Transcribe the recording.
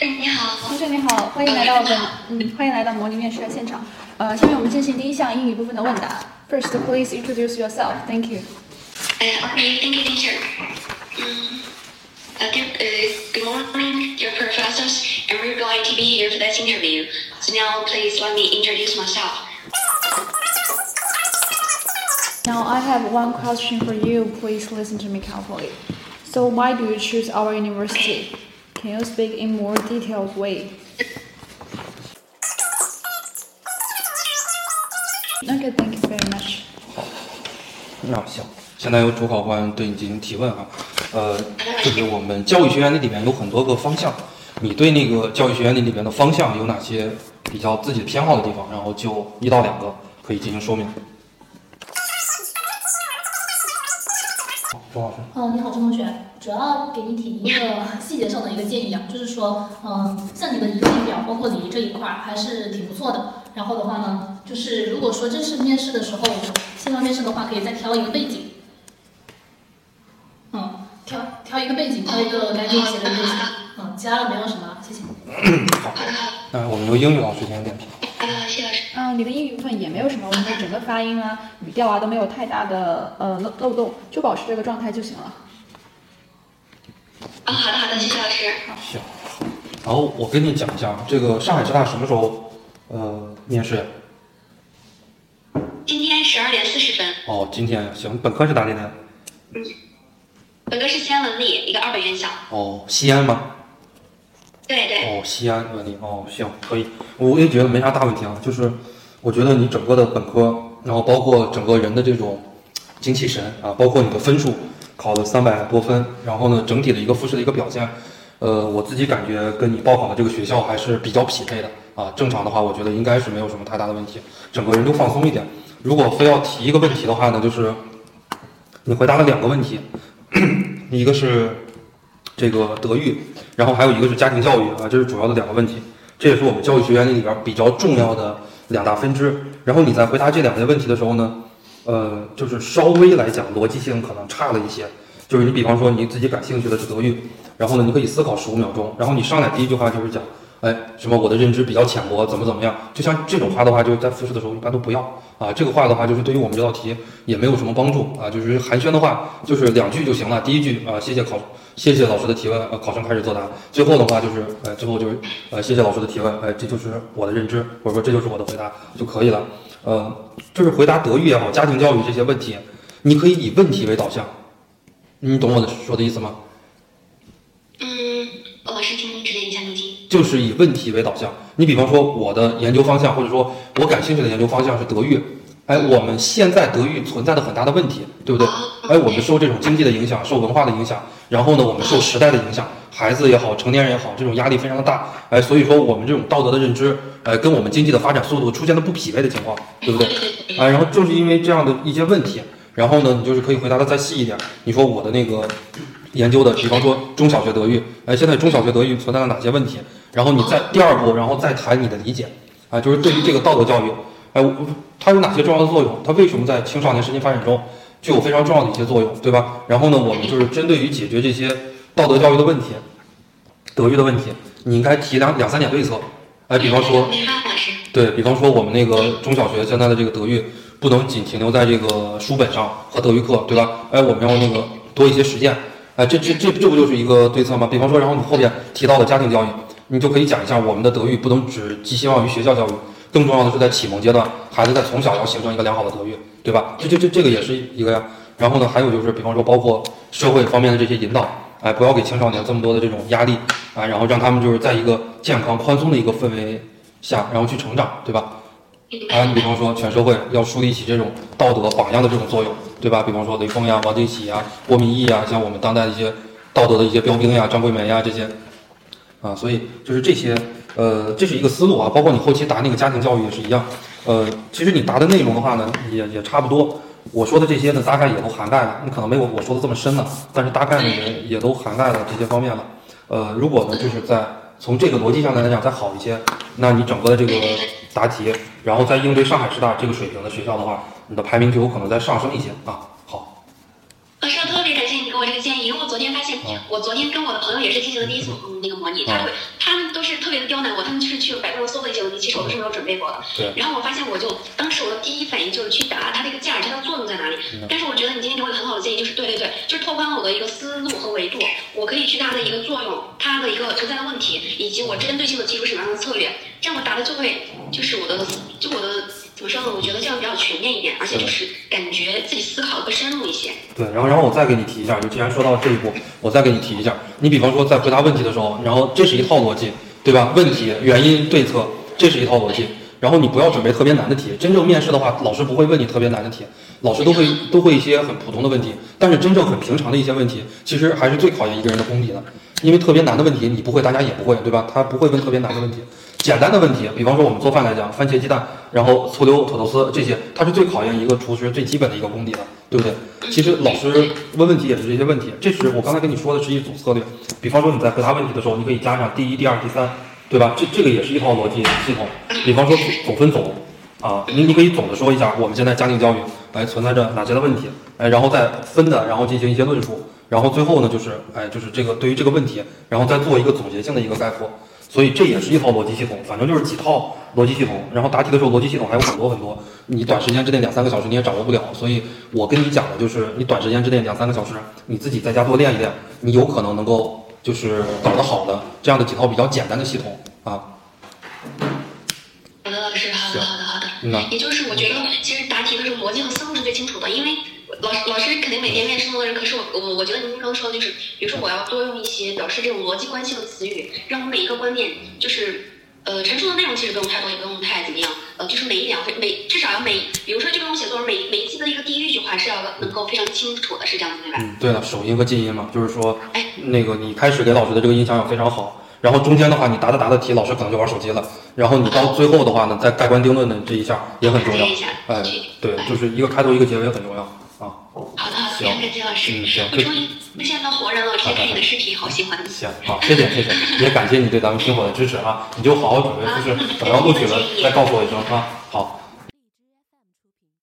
你好，同学你好，欢迎来到本嗯，欢迎来到模拟面试的现场。呃，下面我们进行第一项英语部分的问答。First, please introduce yourself. Thank you. Uh, okay, thank you, teacher. Um, uh, good, uh, good morning, dear professors. I'm really glad to be here for this interview. So now, please let me introduce myself. Now I have one question for you. Please listen to me carefully. So why do you choose our university? Can you speak in more detailed way? Okay, thank you very much. 那行，现在由主考官对你进行提问啊，呃，就是我们教育学院那里面有很多个方向，你对那个教育学院那里面的方向有哪些比较自己偏好的地方？然后就一到两个可以进行说明。好，钟老师。嗯，你好，钟同学，主要给你提一个 细节上的一个建议啊，就是说，嗯，像你的仪表，包括礼仪这一块儿还是挺不错的。然后的话呢，就是如果说正式面试的时候，线上面试的话，可以再挑一个背景，嗯，挑挑一个背景，挑一个干净一些的背景，嗯，其他的没有什么，谢谢。好，那我们由英语老师进行点评。呃，谢老师。嗯，你的英语部分也没有什么问题，整个发音啊、语调啊都没有太大的呃漏漏洞，就保持这个状态就行了。啊，好的，好的，谢谢老师。行，然后我跟你讲一下，这个上海师大什么时候呃面试呀？今天十二点四十分，哦，今天行，本科是哪里的？嗯本科是西安文理一个二本院校。哦，西安吗？对对。哦，西安文理哦，行，可以，我也觉得没啥大问题啊。就是我觉得你整个的本科，然后包括整个人的这种精气神啊，包括你的分数考了三百多分，然后呢，整体的一个复试的一个表现，呃，我自己感觉跟你报考的这个学校还是比较匹配的啊。正常的话，我觉得应该是没有什么太大的问题，整个人都放松一点。如果非要提一个问题的话呢，就是你回答了两个问题，一个是这个德育，然后还有一个是家庭教育啊，这是主要的两个问题，这也是我们教育学原理里边比较重要的两大分支。然后你在回答这两类问题的时候呢，呃，就是稍微来讲逻辑性可能差了一些。就是你比方说你自己感兴趣的是德育，然后呢，你可以思考十五秒钟，然后你上来第一句话就是讲，哎，什么我的认知比较浅薄，怎么怎么样？就像这种话的话，就在复试的时候一般都不要啊。这个话的话，就是对于我们这道题也没有什么帮助啊。就是寒暄的话，就是两句就行了。第一句啊，谢谢考，谢谢老师的提问，呃，考生开始作答。最后的话就是，哎，最后就是，呃，谢谢老师的提问，哎，这就是我的认知，或者说这就是我的回答就可以了。呃，就是回答德育也好，家庭教育这些问题，你可以以问题为导向。你懂我的说的意思吗？嗯，老师，请你指点一下路径。就是以问题为导向。你比方说，我的研究方向，或者说我感兴趣的研究方向是德育。哎，我们现在德育存在的很大的问题，对不对？哎，我们受这种经济的影响，受文化的影响，然后呢，我们受时代的影响，孩子也好，成年人也好，这种压力非常的大。哎，所以说我们这种道德的认知，哎，跟我们经济的发展速度出现了不匹配的情况，对不对？哎，然后就是因为这样的一些问题，然后呢，你就是可以回答的再细一点。你说我的那个研究的，比方说中小学德育，哎，现在中小学德育存在了哪些问题？然后你再第二步，然后再谈你的理解，啊，就是对于这个道德教育，哎，它有哪些重要的作用？它为什么在青少年身心发展中具有非常重要的一些作用，对吧？然后呢，我们就是针对于解决这些道德教育的问题、德育的问题，你应该提两两三点对策。哎，比方说，对比方说，我们那个中小学现在的这个德育，不能仅停留在这个书本上和德育课，对吧？哎，我们要那个多一些实践。哎，这这这这不就是一个对策吗？比方说，然后你后边提到的家庭教育，你就可以讲一下，我们的德育不能只寄希望于学校教育，更重要的是在启蒙阶段，孩子在从小要形成一个良好的德育，对吧？这这这这个也是一个呀。然后呢，还有就是，比方说，包括社会方面的这些引导，哎，不要给青少年这么多的这种压力，啊，然后让他们就是在一个健康宽松的一个氛围下，然后去成长，对吧？啊，你比方说全社会要树立起这种道德榜样的这种作用，对吧？比方说雷锋呀、王进喜呀、郭明义呀，像我们当代的一些道德的一些标兵呀、张桂梅呀这些，啊，所以就是这些，呃，这是一个思路啊。包括你后期答那个家庭教育也是一样，呃，其实你答的内容的话呢，也也差不多。我说的这些呢，大概也都涵盖了。你可能没有我说的这么深了，但是大概呢也也都涵盖了这些方面了。呃，如果呢就是在从这个逻辑上来讲再好一些，那你整个的这个答题，然后再应对上海师大这个水平的学校的话，你的排名就有可能再上升一些啊。我这个建议，因为我昨天发现哦，我昨天跟我的朋友也是进行了第一次嗯那个模拟，他会他们都是特别的刁难我，他们就是去百度上搜的一些问题，其实我都是没有准备过的。对然后我发现，我就当时我的第一反应就是去答它的一个价值，它的作用在哪里。但是我觉得你今天给我很好的建议，就是对对对，就是拓宽我的一个思路和维度，我可以去它的一个作用，它的一个存在的问题，以及我针对性的提出什么样的策略，这样我答的就会就是我的就我的怎么说呢？我觉得这样比较全面一点，而且就是感觉自己思考的更深入一些。对，然后然后我再给你提一下，就既然说到这一步，我再给你提一下，你比方说在回答问题的时候，然后这是一套逻辑，对吧？问题、原因、对策，这是一套逻辑。然后你不要准备特别难的题，真正面试的话，老师不会问你特别难的题，老师都会都会一些很普通的问题，但是真正很平常的一些问题，其实还是最考验一个人的功底的，因为特别难的问题你不会，大家也不会，对吧？他不会问特别难的问题。简单的问题，比方说我们做饭来讲，番茄鸡蛋，然后醋溜土豆丝这些，它是最考验一个厨师最基本的一个功底的，对不对？其实老师问问题也是这些问题，这是我刚才跟你说的是一组策略。比方说你在回答问题的时候，你可以加上第一、第二、第三，对吧？这这个也是一套逻辑系统。比方说总分总啊，你你可以总的说一下我们现在家庭教育哎存在着哪些的问题，哎，然后再分的，然后进行一些论述，然后最后呢就是哎就是这个对于这个问题，然后再做一个总结性的一个概括。所以这也是一套逻辑系统，反正就是几套逻辑系统。然后答题的时候，逻辑系统还有很多很多，你短时间之内两三个小时你也掌握不了。所以我跟你讲的就是，你短时间之内两三个小时，你自己在家多练一练，你有可能能够就是搞得好的这样的几套比较简单的系统啊。嗯，也就是我觉得，其实答题的时候逻辑和思路是最清楚的，因为老师老师肯定每天面试那么多人，可是我我我觉得您刚刚说的就是，比如说我要多用一些表示这种逻辑关系的词语，让我每一个观点就是。呃，陈述的内容其实不用太多，也不用太怎么样。呃，就是每一两分每至少要每，比如说这种写作文，每每一句的一个第一句话是要能够非常清楚的，是这样子对吧？嗯，对了，首音和近音嘛，就是说哎，那个你开始给老师的这个印象要非常好，然后中间的话你答着答着题，老师可能就玩手机了，然后你到最后的话呢，再盖棺定论的这一下也很重要。哎，对，就是一个开头一个结尾很重要啊。好的，好的，非行常感谢老师。嗯行我终于发现到活人了，之前看你的视频，好喜欢。行，好，谢谢谢谢，也感谢你对咱们星火的支持啊，你就好好准备，就是等要录取了再告诉我一声啊。好，